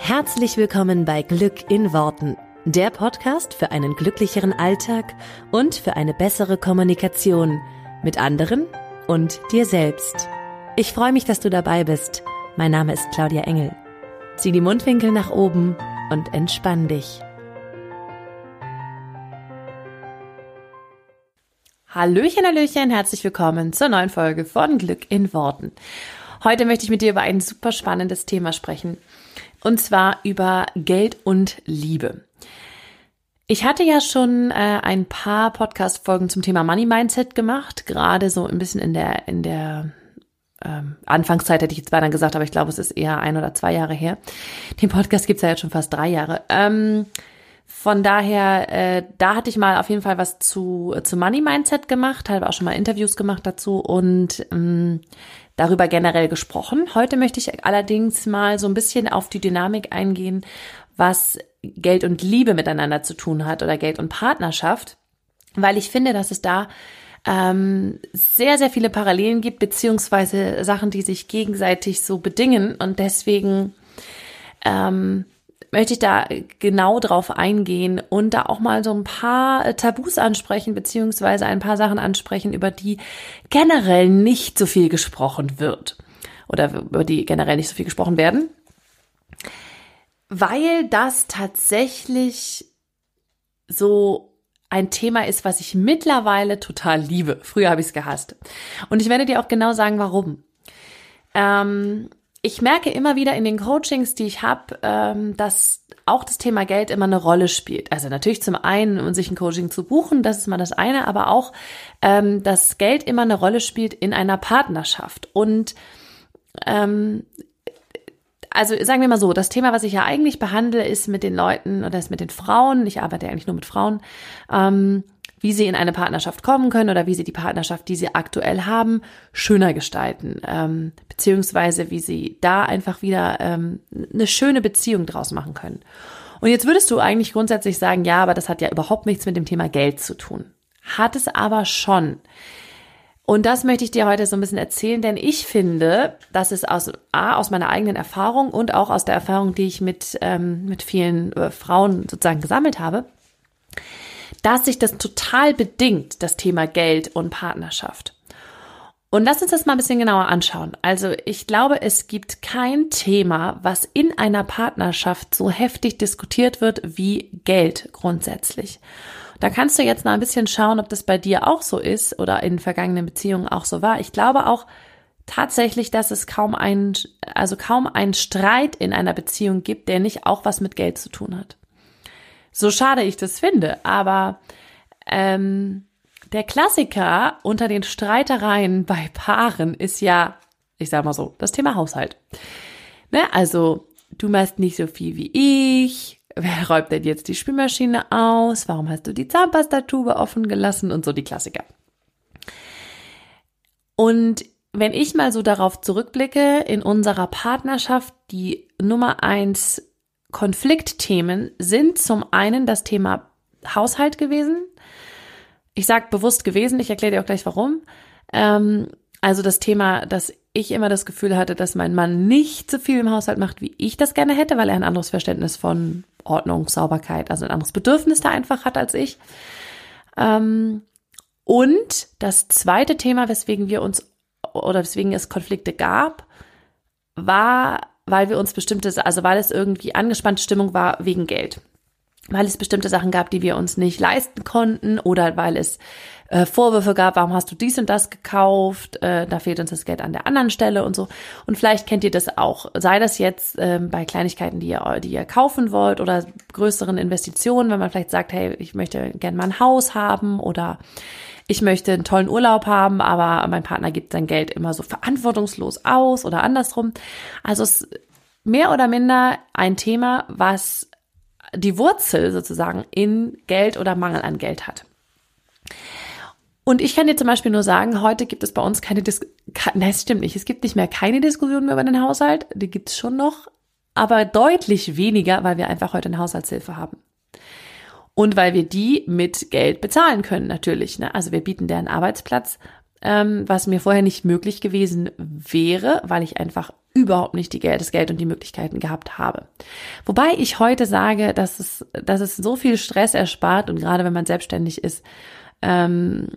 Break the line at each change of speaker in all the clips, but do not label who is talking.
Herzlich willkommen bei Glück in Worten, der Podcast für einen glücklicheren Alltag und für eine bessere Kommunikation mit anderen und dir selbst. Ich freue mich, dass du dabei bist. Mein Name ist Claudia Engel. Zieh die Mundwinkel nach oben und entspann dich. Hallöchen, Hallöchen, herzlich willkommen zur neuen Folge von Glück in Worten. Heute möchte ich mit dir über ein super spannendes Thema sprechen. Und zwar über Geld und Liebe. Ich hatte ja schon äh, ein paar Podcast-Folgen zum Thema Money Mindset gemacht, gerade so ein bisschen in der, in der ähm, Anfangszeit hätte ich jetzt beinahe gesagt, aber ich glaube, es ist eher ein oder zwei Jahre her. Den Podcast gibt's ja jetzt schon fast drei Jahre. Ähm, von daher, äh, da hatte ich mal auf jeden Fall was zu, zu Money Mindset gemacht, habe auch schon mal Interviews gemacht dazu und ähm, darüber generell gesprochen. Heute möchte ich allerdings mal so ein bisschen auf die Dynamik eingehen, was Geld und Liebe miteinander zu tun hat oder Geld und Partnerschaft, weil ich finde, dass es da ähm, sehr, sehr viele Parallelen gibt, beziehungsweise Sachen, die sich gegenseitig so bedingen und deswegen ähm, möchte ich da genau drauf eingehen und da auch mal so ein paar äh, Tabus ansprechen, beziehungsweise ein paar Sachen ansprechen, über die generell nicht so viel gesprochen wird oder über die generell nicht so viel gesprochen werden, weil das tatsächlich so ein Thema ist, was ich mittlerweile total liebe. Früher habe ich es gehasst. Und ich werde dir auch genau sagen, warum. Ähm, ich merke immer wieder in den Coachings, die ich habe, ähm, dass auch das Thema Geld immer eine Rolle spielt. Also natürlich zum einen, um sich ein Coaching zu buchen, das ist mal das eine, aber auch, ähm, dass Geld immer eine Rolle spielt in einer Partnerschaft. Und ähm, also sagen wir mal so, das Thema, was ich ja eigentlich behandle, ist mit den Leuten oder ist mit den Frauen, ich arbeite ja eigentlich nur mit Frauen, ähm, wie sie in eine Partnerschaft kommen können oder wie sie die Partnerschaft, die sie aktuell haben, schöner gestalten, ähm, beziehungsweise wie sie da einfach wieder ähm, eine schöne Beziehung draus machen können. Und jetzt würdest du eigentlich grundsätzlich sagen, ja, aber das hat ja überhaupt nichts mit dem Thema Geld zu tun. Hat es aber schon. Und das möchte ich dir heute so ein bisschen erzählen, denn ich finde, dass es aus, A, aus meiner eigenen Erfahrung und auch aus der Erfahrung, die ich mit, ähm, mit vielen äh, Frauen sozusagen gesammelt habe, dass sich das total bedingt, das Thema Geld und Partnerschaft. Und lass uns das mal ein bisschen genauer anschauen. Also ich glaube, es gibt kein Thema, was in einer Partnerschaft so heftig diskutiert wird wie Geld grundsätzlich. Da kannst du jetzt mal ein bisschen schauen, ob das bei dir auch so ist oder in vergangenen Beziehungen auch so war. Ich glaube auch tatsächlich, dass es kaum ein, also kaum einen Streit in einer Beziehung gibt, der nicht auch was mit Geld zu tun hat. So schade ich das finde, aber ähm, der Klassiker unter den Streitereien bei Paaren ist ja, ich sag mal so, das Thema Haushalt. Ne? Also, du machst nicht so viel wie ich. Wer räumt denn jetzt die Spülmaschine aus? Warum hast du die Zahnpastatube offen gelassen? Und so die Klassiker. Und wenn ich mal so darauf zurückblicke, in unserer Partnerschaft, die Nummer eins Konfliktthemen sind zum einen das Thema Haushalt gewesen. Ich sage bewusst gewesen, ich erkläre dir auch gleich warum. Ähm, also das Thema, dass ich immer das Gefühl hatte, dass mein Mann nicht so viel im Haushalt macht, wie ich das gerne hätte, weil er ein anderes Verständnis von Ordnung, Sauberkeit, also ein anderes Bedürfnis da einfach hat als ich. Ähm, und das zweite Thema, weswegen wir uns oder weswegen es Konflikte gab, war weil wir uns bestimmte, also weil es irgendwie angespannte Stimmung war wegen Geld. Weil es bestimmte Sachen gab, die wir uns nicht leisten konnten oder weil es äh, Vorwürfe gab, warum hast du dies und das gekauft, äh, da fehlt uns das Geld an der anderen Stelle und so. Und vielleicht kennt ihr das auch, sei das jetzt ähm, bei Kleinigkeiten, die ihr, die ihr kaufen wollt oder größeren Investitionen, wenn man vielleicht sagt, hey, ich möchte gerne mal ein Haus haben oder ich möchte einen tollen Urlaub haben, aber mein Partner gibt sein Geld immer so verantwortungslos aus oder andersrum. Also es mehr oder minder ein Thema, was die Wurzel sozusagen in Geld oder Mangel an Geld hat. Und ich kann dir zum Beispiel nur sagen, heute gibt es bei uns keine Diskussion, nein, es stimmt nicht, es gibt nicht mehr keine Diskussion mehr über den Haushalt, die gibt es schon noch, aber deutlich weniger, weil wir einfach heute eine Haushaltshilfe haben. Und weil wir die mit Geld bezahlen können, natürlich. Ne? Also wir bieten deren Arbeitsplatz, ähm, was mir vorher nicht möglich gewesen wäre, weil ich einfach überhaupt nicht die Geld, das Geld und die Möglichkeiten gehabt habe. Wobei ich heute sage, dass es, dass es so viel Stress erspart und gerade wenn man selbstständig ist, ähm,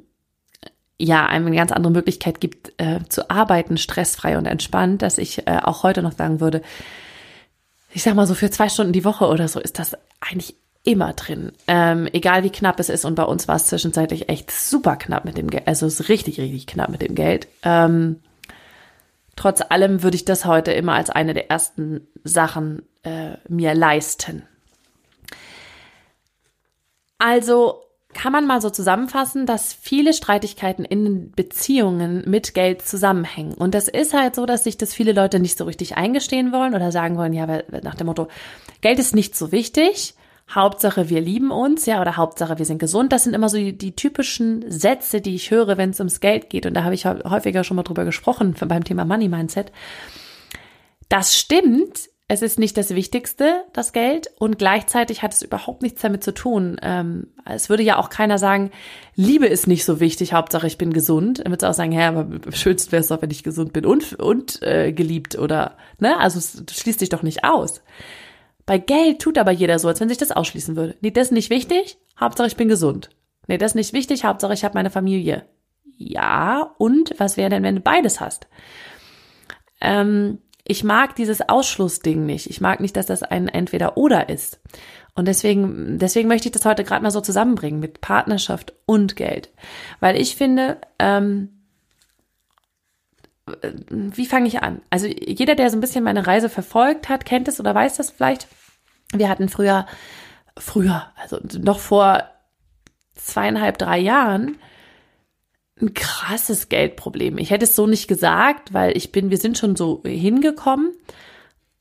ja, einem eine ganz andere Möglichkeit gibt, äh, zu arbeiten, stressfrei und entspannt, dass ich äh, auch heute noch sagen würde, ich sag mal so für zwei Stunden die Woche oder so ist das eigentlich immer drin. Ähm, egal wie knapp es ist. Und bei uns war es zwischenzeitlich echt super knapp mit dem Geld. Also es ist richtig, richtig knapp mit dem Geld. Ähm, trotz allem würde ich das heute immer als eine der ersten Sachen äh, mir leisten. Also kann man mal so zusammenfassen, dass viele Streitigkeiten in Beziehungen mit Geld zusammenhängen. Und das ist halt so, dass sich das viele Leute nicht so richtig eingestehen wollen oder sagen wollen, ja, nach dem Motto, Geld ist nicht so wichtig. Hauptsache, wir lieben uns, ja, oder Hauptsache, wir sind gesund. Das sind immer so die, die typischen Sätze, die ich höre, wenn es ums Geld geht. Und da habe ich häufiger schon mal drüber gesprochen beim Thema Money Mindset. Das stimmt, es ist nicht das Wichtigste, das Geld, und gleichzeitig hat es überhaupt nichts damit zu tun. Ähm, es würde ja auch keiner sagen, Liebe ist nicht so wichtig, Hauptsache ich bin gesund. Er würde auch sagen, ja, aber schönst wäre es doch, wenn ich gesund bin und, und äh, geliebt oder, ne? Also schließt dich doch nicht aus. Bei Geld tut aber jeder so, als wenn sich das ausschließen würde. Nee, das ist nicht wichtig, Hauptsache ich bin gesund. Nee, das ist nicht wichtig, Hauptsache ich habe meine Familie. Ja, und was wäre denn, wenn du beides hast? Ähm, ich mag dieses Ausschlussding nicht. Ich mag nicht, dass das ein Entweder-Oder ist. Und deswegen, deswegen möchte ich das heute gerade mal so zusammenbringen mit Partnerschaft und Geld. Weil ich finde, ähm, wie fange ich an? Also jeder, der so ein bisschen meine Reise verfolgt hat, kennt es oder weiß das vielleicht. Wir hatten früher, früher, also noch vor zweieinhalb, drei Jahren, ein krasses Geldproblem. Ich hätte es so nicht gesagt, weil ich bin, wir sind schon so hingekommen.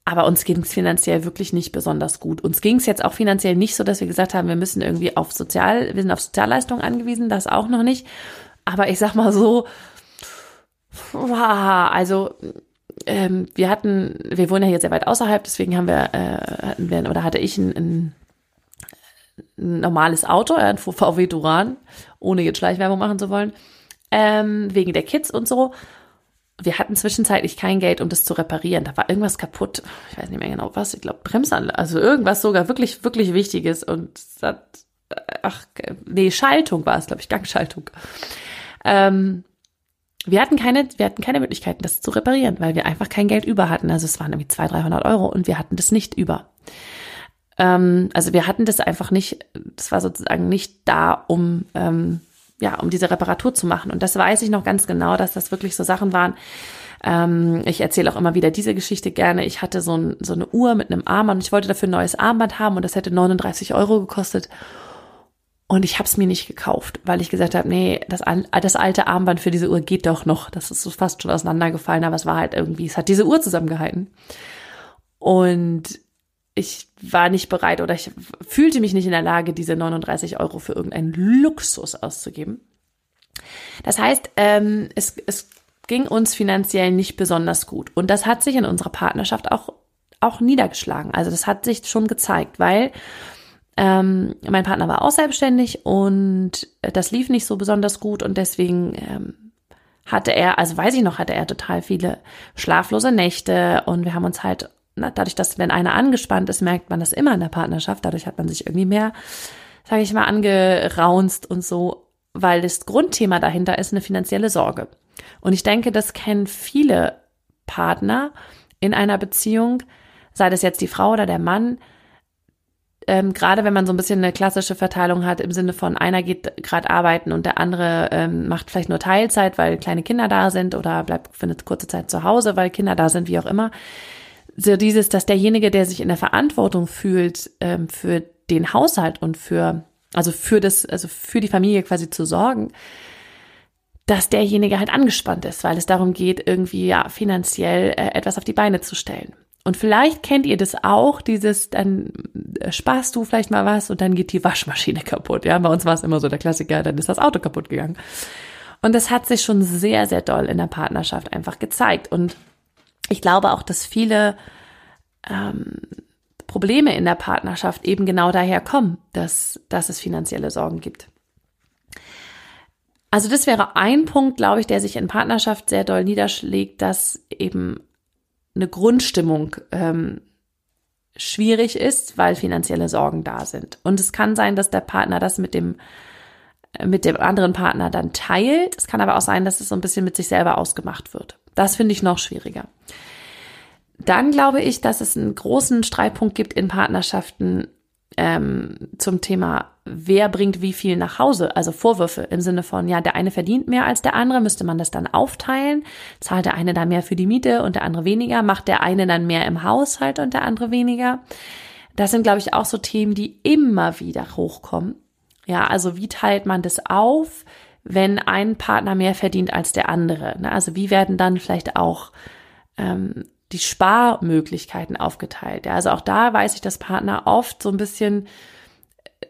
Aber uns ging es finanziell wirklich nicht besonders gut. Uns ging es jetzt auch finanziell nicht so, dass wir gesagt haben, wir müssen irgendwie auf Sozial, wir sind auf Sozialleistungen angewiesen, das auch noch nicht. Aber ich sag mal so, also ähm, wir hatten, wir wohnen ja hier sehr weit außerhalb, deswegen haben wir, äh, hatten wir oder hatte ich ein, ein, normales Auto, ein VW Duran, ohne jetzt Schleichwerbung machen zu wollen ähm, wegen der Kids und so. Wir hatten zwischenzeitlich kein Geld, um das zu reparieren. Da war irgendwas kaputt. Ich weiß nicht mehr genau was. Ich glaube Bremsanlage, also irgendwas sogar wirklich, wirklich Wichtiges. Und hat, ach, nee, Schaltung war es, glaube ich, Gangschaltung. Ähm, wir hatten keine, wir hatten keine Möglichkeiten, das zu reparieren, weil wir einfach kein Geld über hatten. Also es waren irgendwie 200, 300 Euro und wir hatten das nicht über. Ähm, also wir hatten das einfach nicht, das war sozusagen nicht da, um ähm, ja, um diese Reparatur zu machen. Und das weiß ich noch ganz genau, dass das wirklich so Sachen waren. Ähm, ich erzähle auch immer wieder diese Geschichte gerne. Ich hatte so, ein, so eine Uhr mit einem Armband und ich wollte dafür ein neues Armband haben und das hätte 39 Euro gekostet. Und ich habe es mir nicht gekauft, weil ich gesagt habe, nee, das, das alte Armband für diese Uhr geht doch noch. Das ist so fast schon auseinandergefallen, aber es war halt irgendwie, es hat diese Uhr zusammengehalten. Und ich war nicht bereit oder ich fühlte mich nicht in der Lage, diese 39 Euro für irgendeinen Luxus auszugeben. Das heißt, ähm, es, es ging uns finanziell nicht besonders gut. Und das hat sich in unserer Partnerschaft auch, auch niedergeschlagen. Also das hat sich schon gezeigt, weil ähm, mein Partner war auch selbstständig und das lief nicht so besonders gut und deswegen ähm, hatte er, also weiß ich noch, hatte er total viele schlaflose Nächte und wir haben uns halt dadurch, dass wenn einer angespannt ist, merkt man das immer in der Partnerschaft. Dadurch hat man sich irgendwie mehr, sage ich mal, angeraunzt und so, weil das Grundthema dahinter ist eine finanzielle Sorge. Und ich denke, das kennen viele Partner in einer Beziehung, sei das jetzt die Frau oder der Mann, ähm, gerade wenn man so ein bisschen eine klassische Verteilung hat, im Sinne von einer geht gerade arbeiten und der andere ähm, macht vielleicht nur Teilzeit, weil kleine Kinder da sind oder bleibt für eine kurze Zeit zu Hause, weil Kinder da sind, wie auch immer, so dieses, dass derjenige, der sich in der Verantwortung fühlt, ähm, für den Haushalt und für, also für das, also für die Familie quasi zu sorgen, dass derjenige halt angespannt ist, weil es darum geht, irgendwie ja finanziell äh, etwas auf die Beine zu stellen. Und vielleicht kennt ihr das auch, dieses, dann sparst du vielleicht mal was und dann geht die Waschmaschine kaputt. Ja, bei uns war es immer so der Klassiker, dann ist das Auto kaputt gegangen. Und das hat sich schon sehr, sehr doll in der Partnerschaft einfach gezeigt. Und ich glaube auch, dass viele ähm, Probleme in der Partnerschaft eben genau daher kommen, dass, dass es finanzielle Sorgen gibt. Also das wäre ein Punkt, glaube ich, der sich in Partnerschaft sehr doll niederschlägt, dass eben eine Grundstimmung ähm, schwierig ist, weil finanzielle Sorgen da sind. Und es kann sein, dass der Partner das mit dem mit dem anderen Partner dann teilt. Es kann aber auch sein, dass es so ein bisschen mit sich selber ausgemacht wird. Das finde ich noch schwieriger. Dann glaube ich, dass es einen großen Streitpunkt gibt in Partnerschaften ähm, zum Thema, wer bringt wie viel nach Hause. Also Vorwürfe im Sinne von, ja, der eine verdient mehr als der andere, müsste man das dann aufteilen? Zahlt der eine dann mehr für die Miete und der andere weniger? Macht der eine dann mehr im Haushalt und der andere weniger? Das sind, glaube ich, auch so Themen, die immer wieder hochkommen. Ja, also wie teilt man das auf, wenn ein Partner mehr verdient als der andere? Ne? Also wie werden dann vielleicht auch ähm, die Sparmöglichkeiten aufgeteilt. Ja, also auch da weiß ich, dass Partner oft so ein bisschen,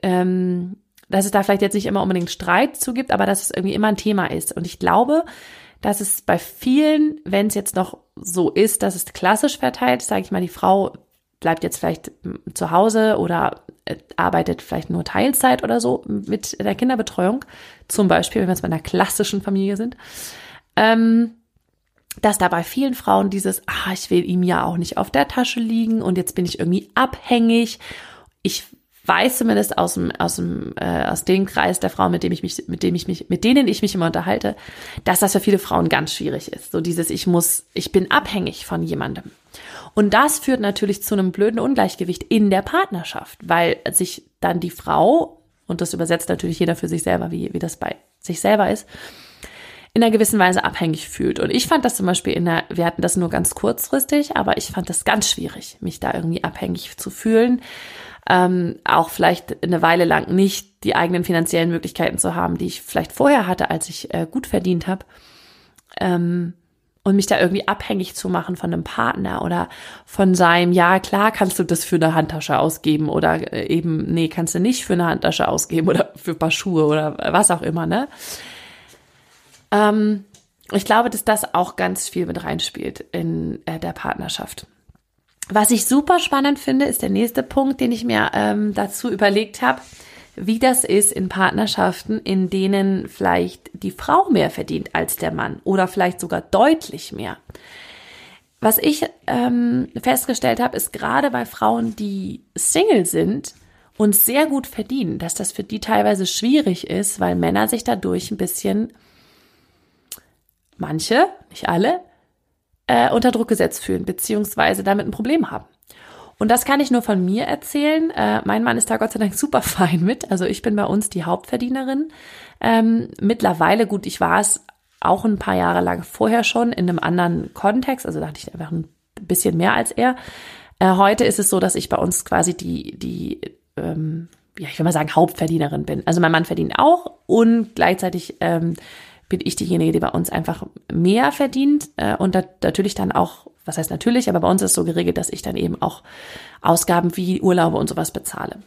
ähm, dass es da vielleicht jetzt nicht immer unbedingt Streit zu gibt, aber dass es irgendwie immer ein Thema ist. Und ich glaube, dass es bei vielen, wenn es jetzt noch so ist, dass es klassisch verteilt, sage ich mal, die Frau bleibt jetzt vielleicht zu Hause oder äh, arbeitet vielleicht nur Teilzeit oder so mit der Kinderbetreuung, zum Beispiel, wenn wir jetzt bei einer klassischen Familie sind. Ähm, dass da bei vielen Frauen dieses, ah, ich will ihm ja auch nicht auf der Tasche liegen und jetzt bin ich irgendwie abhängig. Ich weiß zumindest aus dem, aus dem, äh, aus dem Kreis der Frauen, mit dem ich mich, mit dem ich mich, mit denen ich mich immer unterhalte, dass das für viele Frauen ganz schwierig ist. So dieses, ich muss, ich bin abhängig von jemandem. Und das führt natürlich zu einem blöden Ungleichgewicht in der Partnerschaft, weil sich dann die Frau, und das übersetzt natürlich jeder für sich selber, wie, wie das bei sich selber ist, in einer gewissen Weise abhängig fühlt. Und ich fand das zum Beispiel in der, wir hatten das nur ganz kurzfristig, aber ich fand das ganz schwierig, mich da irgendwie abhängig zu fühlen. Ähm, auch vielleicht eine Weile lang nicht die eigenen finanziellen Möglichkeiten zu haben, die ich vielleicht vorher hatte, als ich äh, gut verdient habe. Ähm, und mich da irgendwie abhängig zu machen von einem Partner oder von seinem, ja, klar kannst du das für eine Handtasche ausgeben oder äh, eben, nee, kannst du nicht für eine Handtasche ausgeben oder für ein paar Schuhe oder was auch immer, ne? Ähm, ich glaube, dass das auch ganz viel mit reinspielt in äh, der Partnerschaft. Was ich super spannend finde, ist der nächste Punkt, den ich mir ähm, dazu überlegt habe, wie das ist in Partnerschaften, in denen vielleicht die Frau mehr verdient als der Mann oder vielleicht sogar deutlich mehr. Was ich ähm, festgestellt habe, ist gerade bei Frauen, die Single sind und sehr gut verdienen, dass das für die teilweise schwierig ist, weil Männer sich dadurch ein bisschen manche, nicht alle, äh, unter Druck gesetzt fühlen, beziehungsweise damit ein Problem haben. Und das kann ich nur von mir erzählen. Äh, mein Mann ist da Gott sei Dank super fein mit. Also ich bin bei uns die Hauptverdienerin. Ähm, mittlerweile, gut, ich war es auch ein paar Jahre lang vorher schon in einem anderen Kontext. Also da hatte ich einfach ein bisschen mehr als er. Äh, heute ist es so, dass ich bei uns quasi die, die, ähm, ja, ich will mal sagen, Hauptverdienerin bin. Also mein Mann verdient auch und gleichzeitig ähm, bin ich diejenige, die bei uns einfach mehr verdient äh, und da, natürlich dann auch, was heißt natürlich, aber bei uns ist so geregelt, dass ich dann eben auch Ausgaben wie Urlaube und sowas bezahle.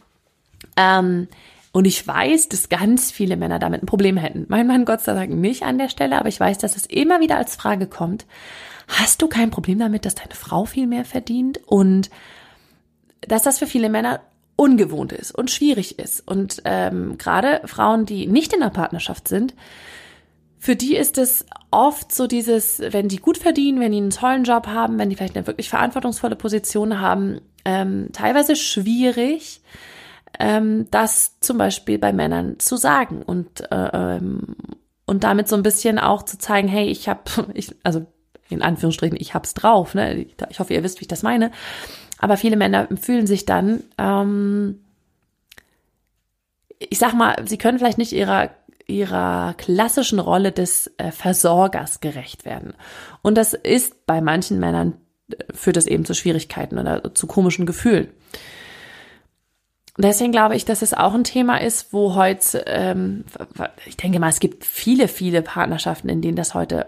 Ähm, und ich weiß, dass ganz viele Männer damit ein Problem hätten. Mein Mann Gott sei Dank nicht an der Stelle, aber ich weiß, dass es immer wieder als Frage kommt, hast du kein Problem damit, dass deine Frau viel mehr verdient? Und dass das für viele Männer ungewohnt ist und schwierig ist. Und ähm, gerade Frauen, die nicht in der Partnerschaft sind, für die ist es oft so dieses, wenn die gut verdienen, wenn die einen tollen Job haben, wenn die vielleicht eine wirklich verantwortungsvolle Position haben, ähm, teilweise schwierig, ähm, das zum Beispiel bei Männern zu sagen und äh, ähm, und damit so ein bisschen auch zu zeigen, hey, ich habe, ich, also in Anführungsstrichen, ich hab's drauf. Ne? Ich hoffe, ihr wisst, wie ich das meine. Aber viele Männer fühlen sich dann, ähm, ich sag mal, sie können vielleicht nicht ihrer ihrer klassischen Rolle des äh, Versorgers gerecht werden. Und das ist bei manchen Männern, äh, führt das eben zu Schwierigkeiten oder zu komischen Gefühlen. Deswegen glaube ich, dass es auch ein Thema ist, wo heute, ähm, ich denke mal, es gibt viele, viele Partnerschaften, in denen das heute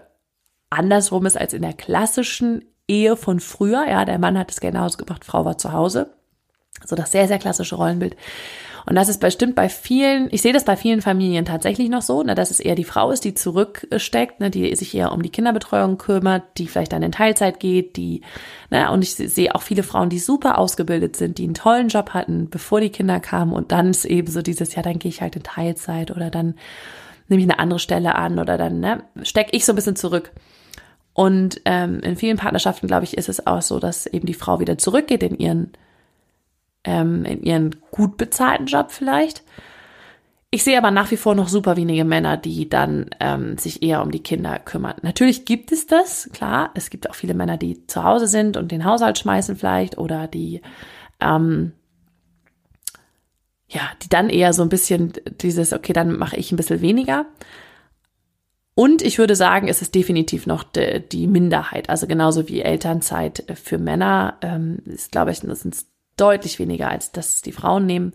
andersrum ist als in der klassischen Ehe von früher. Ja, der Mann hat es gerne ausgebracht, Frau war zu Hause. So das sehr, sehr klassische Rollenbild. Und das ist bestimmt bei vielen, ich sehe das bei vielen Familien tatsächlich noch so, ne, dass es eher die Frau ist, die zurücksteckt, ne, die sich eher um die Kinderbetreuung kümmert, die vielleicht dann in Teilzeit geht, die, ne, und ich sehe auch viele Frauen, die super ausgebildet sind, die einen tollen Job hatten, bevor die Kinder kamen und dann ist eben so dieses, ja, dann gehe ich halt in Teilzeit oder dann nehme ich eine andere Stelle an oder dann, ne, stecke ich so ein bisschen zurück. Und ähm, in vielen Partnerschaften, glaube ich, ist es auch so, dass eben die Frau wieder zurückgeht in ihren, ähm, in ihren gut bezahlten Job vielleicht. Ich sehe aber nach wie vor noch super wenige Männer, die dann ähm, sich eher um die Kinder kümmern. Natürlich gibt es das, klar. Es gibt auch viele Männer, die zu Hause sind und den Haushalt schmeißen vielleicht oder die ähm, ja, die dann eher so ein bisschen dieses, okay, dann mache ich ein bisschen weniger. Und ich würde sagen, es ist definitiv noch de, die Minderheit. Also genauso wie Elternzeit für Männer ähm, ist, glaube ich, das sind deutlich weniger, als das die Frauen nehmen.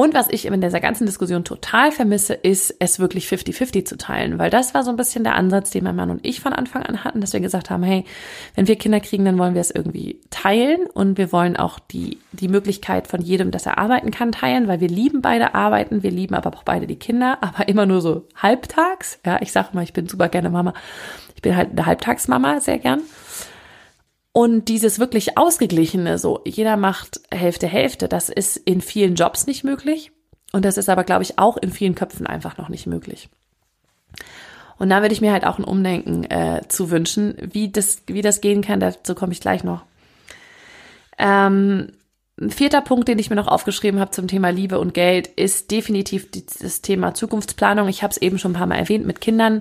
Und was ich in dieser ganzen Diskussion total vermisse, ist, es wirklich 50-50 zu teilen, weil das war so ein bisschen der Ansatz, den mein Mann und ich von Anfang an hatten, dass wir gesagt haben, hey, wenn wir Kinder kriegen, dann wollen wir es irgendwie teilen und wir wollen auch die, die Möglichkeit von jedem, dass er arbeiten kann, teilen, weil wir lieben beide Arbeiten, wir lieben aber auch beide die Kinder, aber immer nur so halbtags. Ja, ich sage mal, ich bin super gerne Mama. Ich bin halt eine Halbtagsmama sehr gern. Und dieses wirklich ausgeglichene, so jeder macht Hälfte Hälfte, das ist in vielen Jobs nicht möglich. Und das ist aber, glaube ich, auch in vielen Köpfen einfach noch nicht möglich. Und da würde ich mir halt auch ein Umdenken äh, zu wünschen, wie das, wie das gehen kann. Dazu komme ich gleich noch. Ähm, ein vierter Punkt, den ich mir noch aufgeschrieben habe zum Thema Liebe und Geld, ist definitiv das Thema Zukunftsplanung. Ich habe es eben schon ein paar Mal erwähnt mit Kindern.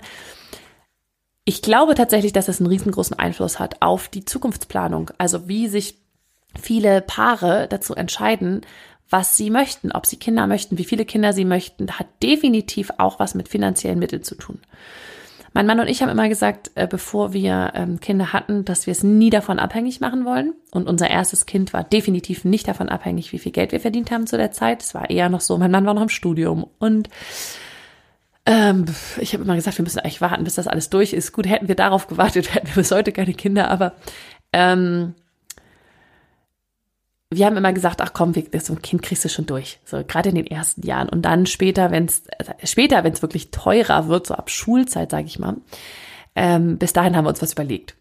Ich glaube tatsächlich, dass es einen riesengroßen Einfluss hat auf die Zukunftsplanung. Also wie sich viele Paare dazu entscheiden, was sie möchten, ob sie Kinder möchten, wie viele Kinder sie möchten, hat definitiv auch was mit finanziellen Mitteln zu tun. Mein Mann und ich haben immer gesagt, äh, bevor wir ähm, Kinder hatten, dass wir es nie davon abhängig machen wollen. Und unser erstes Kind war definitiv nicht davon abhängig, wie viel Geld wir verdient haben zu der Zeit. Es war eher noch so, mein Mann war noch im Studium und ähm, ich habe immer gesagt, wir müssen eigentlich warten, bis das alles durch ist. Gut, hätten wir darauf gewartet, hätten wir bis heute keine Kinder, aber ähm, wir haben immer gesagt, ach komm, so ein Kind kriegst du schon durch. So gerade in den ersten Jahren und dann später, wenn es später, wenn es wirklich teurer wird, so ab Schulzeit, sage ich mal, ähm, bis dahin haben wir uns was überlegt.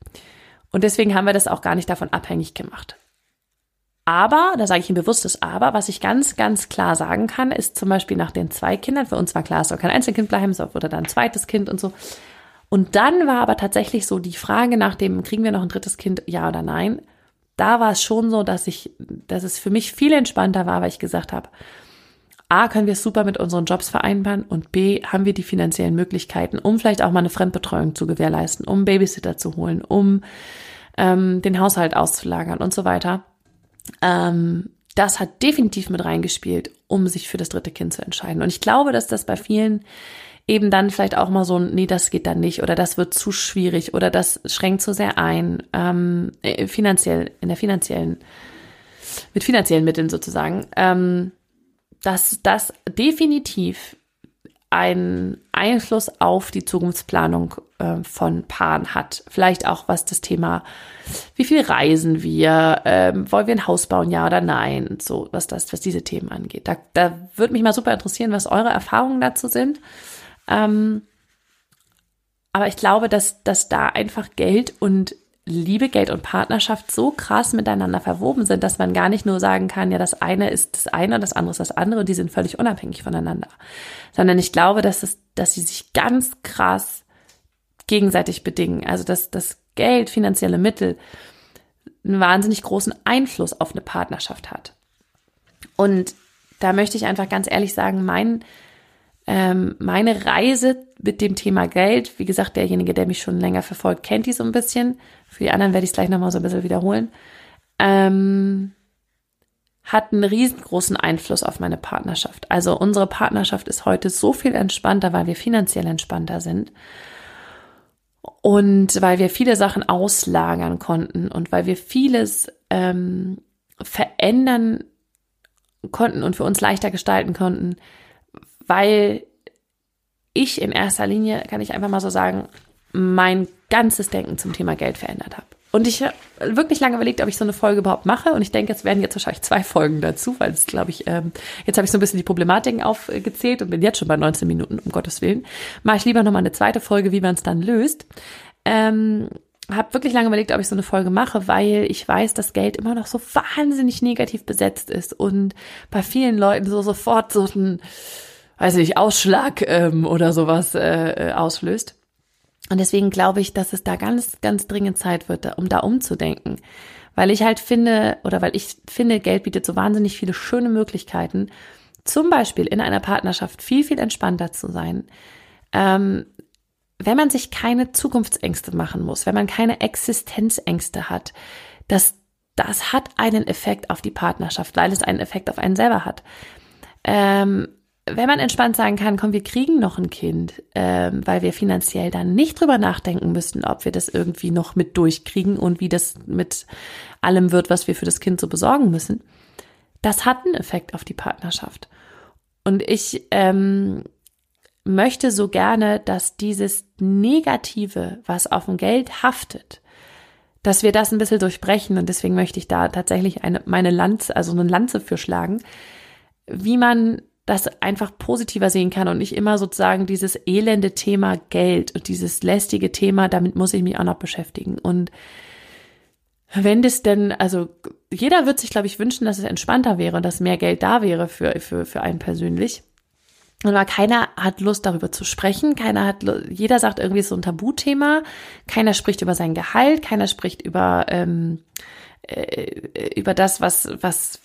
Und deswegen haben wir das auch gar nicht davon abhängig gemacht. Aber, da sage ich ein bewusstes Aber, was ich ganz, ganz klar sagen kann, ist zum Beispiel nach den zwei Kindern, für uns war klar, es soll kein Einzelkind bleiben, es wurde dann ein zweites Kind und so. Und dann war aber tatsächlich so die Frage nach dem, kriegen wir noch ein drittes Kind, ja oder nein? Da war es schon so, dass ich, dass es für mich viel entspannter war, weil ich gesagt habe, A, können wir es super mit unseren Jobs vereinbaren und B, haben wir die finanziellen Möglichkeiten, um vielleicht auch mal eine Fremdbetreuung zu gewährleisten, um Babysitter zu holen, um ähm, den Haushalt auszulagern und so weiter. Ähm, das hat definitiv mit reingespielt, um sich für das dritte Kind zu entscheiden. Und ich glaube, dass das bei vielen eben dann vielleicht auch mal so, nee, das geht dann nicht oder das wird zu schwierig oder das schränkt zu sehr ein, ähm, äh, finanziell, in der finanziellen, mit finanziellen Mitteln sozusagen, ähm, dass das definitiv einen Einfluss auf die Zukunftsplanung äh, von Paaren hat. Vielleicht auch was das Thema, wie viel reisen wir, ähm, wollen wir ein Haus bauen, ja oder nein, so was das, was diese Themen angeht. Da, da würde mich mal super interessieren, was eure Erfahrungen dazu sind. Ähm, aber ich glaube, dass, dass da einfach Geld und Liebe, Geld und Partnerschaft so krass miteinander verwoben sind, dass man gar nicht nur sagen kann, ja, das eine ist das eine und das andere ist das andere die sind völlig unabhängig voneinander. Sondern ich glaube, dass es, dass sie sich ganz krass gegenseitig bedingen. Also, dass das Geld, finanzielle Mittel einen wahnsinnig großen Einfluss auf eine Partnerschaft hat. Und da möchte ich einfach ganz ehrlich sagen, mein, ähm, meine Reise mit dem Thema Geld, wie gesagt, derjenige, der mich schon länger verfolgt, kennt die so ein bisschen. Für die anderen werde ich es gleich nochmal so ein bisschen wiederholen. Ähm, hat einen riesengroßen Einfluss auf meine Partnerschaft. Also unsere Partnerschaft ist heute so viel entspannter, weil wir finanziell entspannter sind und weil wir viele Sachen auslagern konnten und weil wir vieles ähm, verändern konnten und für uns leichter gestalten konnten, weil ich in erster Linie, kann ich einfach mal so sagen, mein ganzes Denken zum Thema Geld verändert habe. Und ich habe wirklich lange überlegt, ob ich so eine Folge überhaupt mache. Und ich denke, es werden jetzt wahrscheinlich zwei Folgen dazu, weil es, glaube ich, ähm, jetzt habe ich so ein bisschen die Problematiken aufgezählt und bin jetzt schon bei 19 Minuten, um Gottes Willen. Mache ich lieber nochmal eine zweite Folge, wie man es dann löst. Ähm, habe wirklich lange überlegt, ob ich so eine Folge mache, weil ich weiß, dass Geld immer noch so wahnsinnig negativ besetzt ist und bei vielen Leuten so sofort so ein weiß ich, Ausschlag ähm, oder sowas äh, äh, auslöst. Und deswegen glaube ich, dass es da ganz, ganz dringend Zeit wird, um da umzudenken. Weil ich halt finde, oder weil ich finde, Geld bietet so wahnsinnig viele schöne Möglichkeiten, zum Beispiel in einer Partnerschaft viel, viel entspannter zu sein. Ähm, wenn man sich keine Zukunftsängste machen muss, wenn man keine Existenzängste hat, das, das hat einen Effekt auf die Partnerschaft, weil es einen Effekt auf einen selber hat. Ähm, wenn man entspannt sagen kann, komm, wir kriegen noch ein Kind, ähm, weil wir finanziell dann nicht drüber nachdenken müssten, ob wir das irgendwie noch mit durchkriegen und wie das mit allem wird, was wir für das Kind so besorgen müssen, das hat einen Effekt auf die Partnerschaft. Und ich ähm, möchte so gerne, dass dieses Negative, was auf dem Geld haftet, dass wir das ein bisschen durchbrechen. Und deswegen möchte ich da tatsächlich eine, meine Lanze, also eine Lanze für schlagen, wie man das einfach positiver sehen kann und nicht immer sozusagen dieses elende Thema Geld und dieses lästige Thema, damit muss ich mich auch noch beschäftigen. Und wenn das denn, also jeder wird sich, glaube ich, wünschen, dass es entspannter wäre und dass mehr Geld da wäre für, für, für einen persönlich. Aber keiner hat Lust darüber zu sprechen, keiner hat, jeder sagt irgendwie so ein Tabuthema, keiner spricht über sein Gehalt, keiner spricht über ähm, äh, über das, was, was,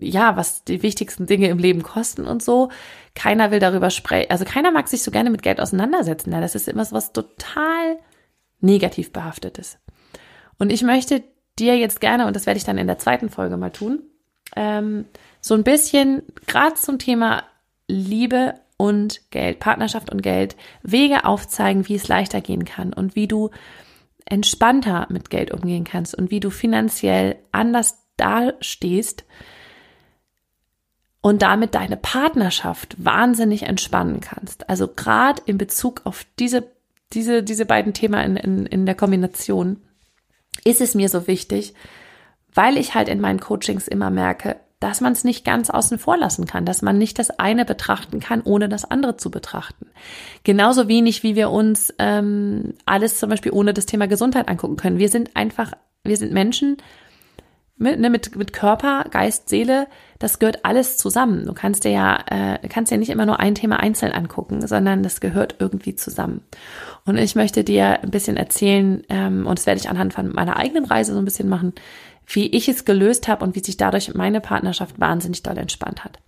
ja, was die wichtigsten Dinge im Leben kosten und so. Keiner will darüber sprechen, also keiner mag sich so gerne mit Geld auseinandersetzen. Ja, das ist immer so was total negativ behaftetes. Und ich möchte dir jetzt gerne, und das werde ich dann in der zweiten Folge mal tun, ähm, so ein bisschen gerade zum Thema Liebe und Geld, Partnerschaft und Geld, Wege aufzeigen, wie es leichter gehen kann und wie du entspannter mit Geld umgehen kannst und wie du finanziell anders dastehst und damit deine Partnerschaft wahnsinnig entspannen kannst. Also gerade in Bezug auf diese, diese, diese beiden Themen in, in, in der Kombination ist es mir so wichtig, weil ich halt in meinen Coachings immer merke, dass man es nicht ganz außen vor lassen kann, dass man nicht das eine betrachten kann, ohne das andere zu betrachten. Genauso wenig, wie wir uns ähm, alles zum Beispiel ohne das Thema Gesundheit angucken können. Wir sind einfach, wir sind Menschen mit, ne, mit, mit Körper, Geist, Seele, das gehört alles zusammen. Du kannst dir ja, äh, kannst dir nicht immer nur ein Thema einzeln angucken, sondern das gehört irgendwie zusammen. Und ich möchte dir ein bisschen erzählen, ähm, und das werde ich anhand von meiner eigenen Reise so ein bisschen machen, wie ich es gelöst habe und wie sich dadurch meine Partnerschaft wahnsinnig doll entspannt hat.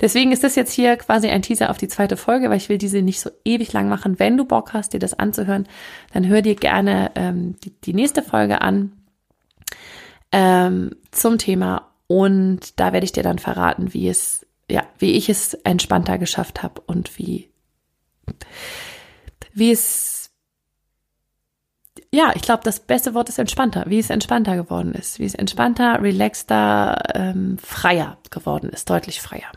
Deswegen ist das jetzt hier quasi ein Teaser auf die zweite Folge, weil ich will diese nicht so ewig lang machen. Wenn du Bock hast, dir das anzuhören, dann hör dir gerne ähm, die, die nächste Folge an ähm, zum Thema und da werde ich dir dann verraten, wie es, ja, wie ich es entspannter geschafft habe und wie, wie es ja, ich glaube, das beste Wort ist entspannter, wie es entspannter geworden ist, wie es entspannter, relaxter, ähm, freier geworden ist, deutlich freier.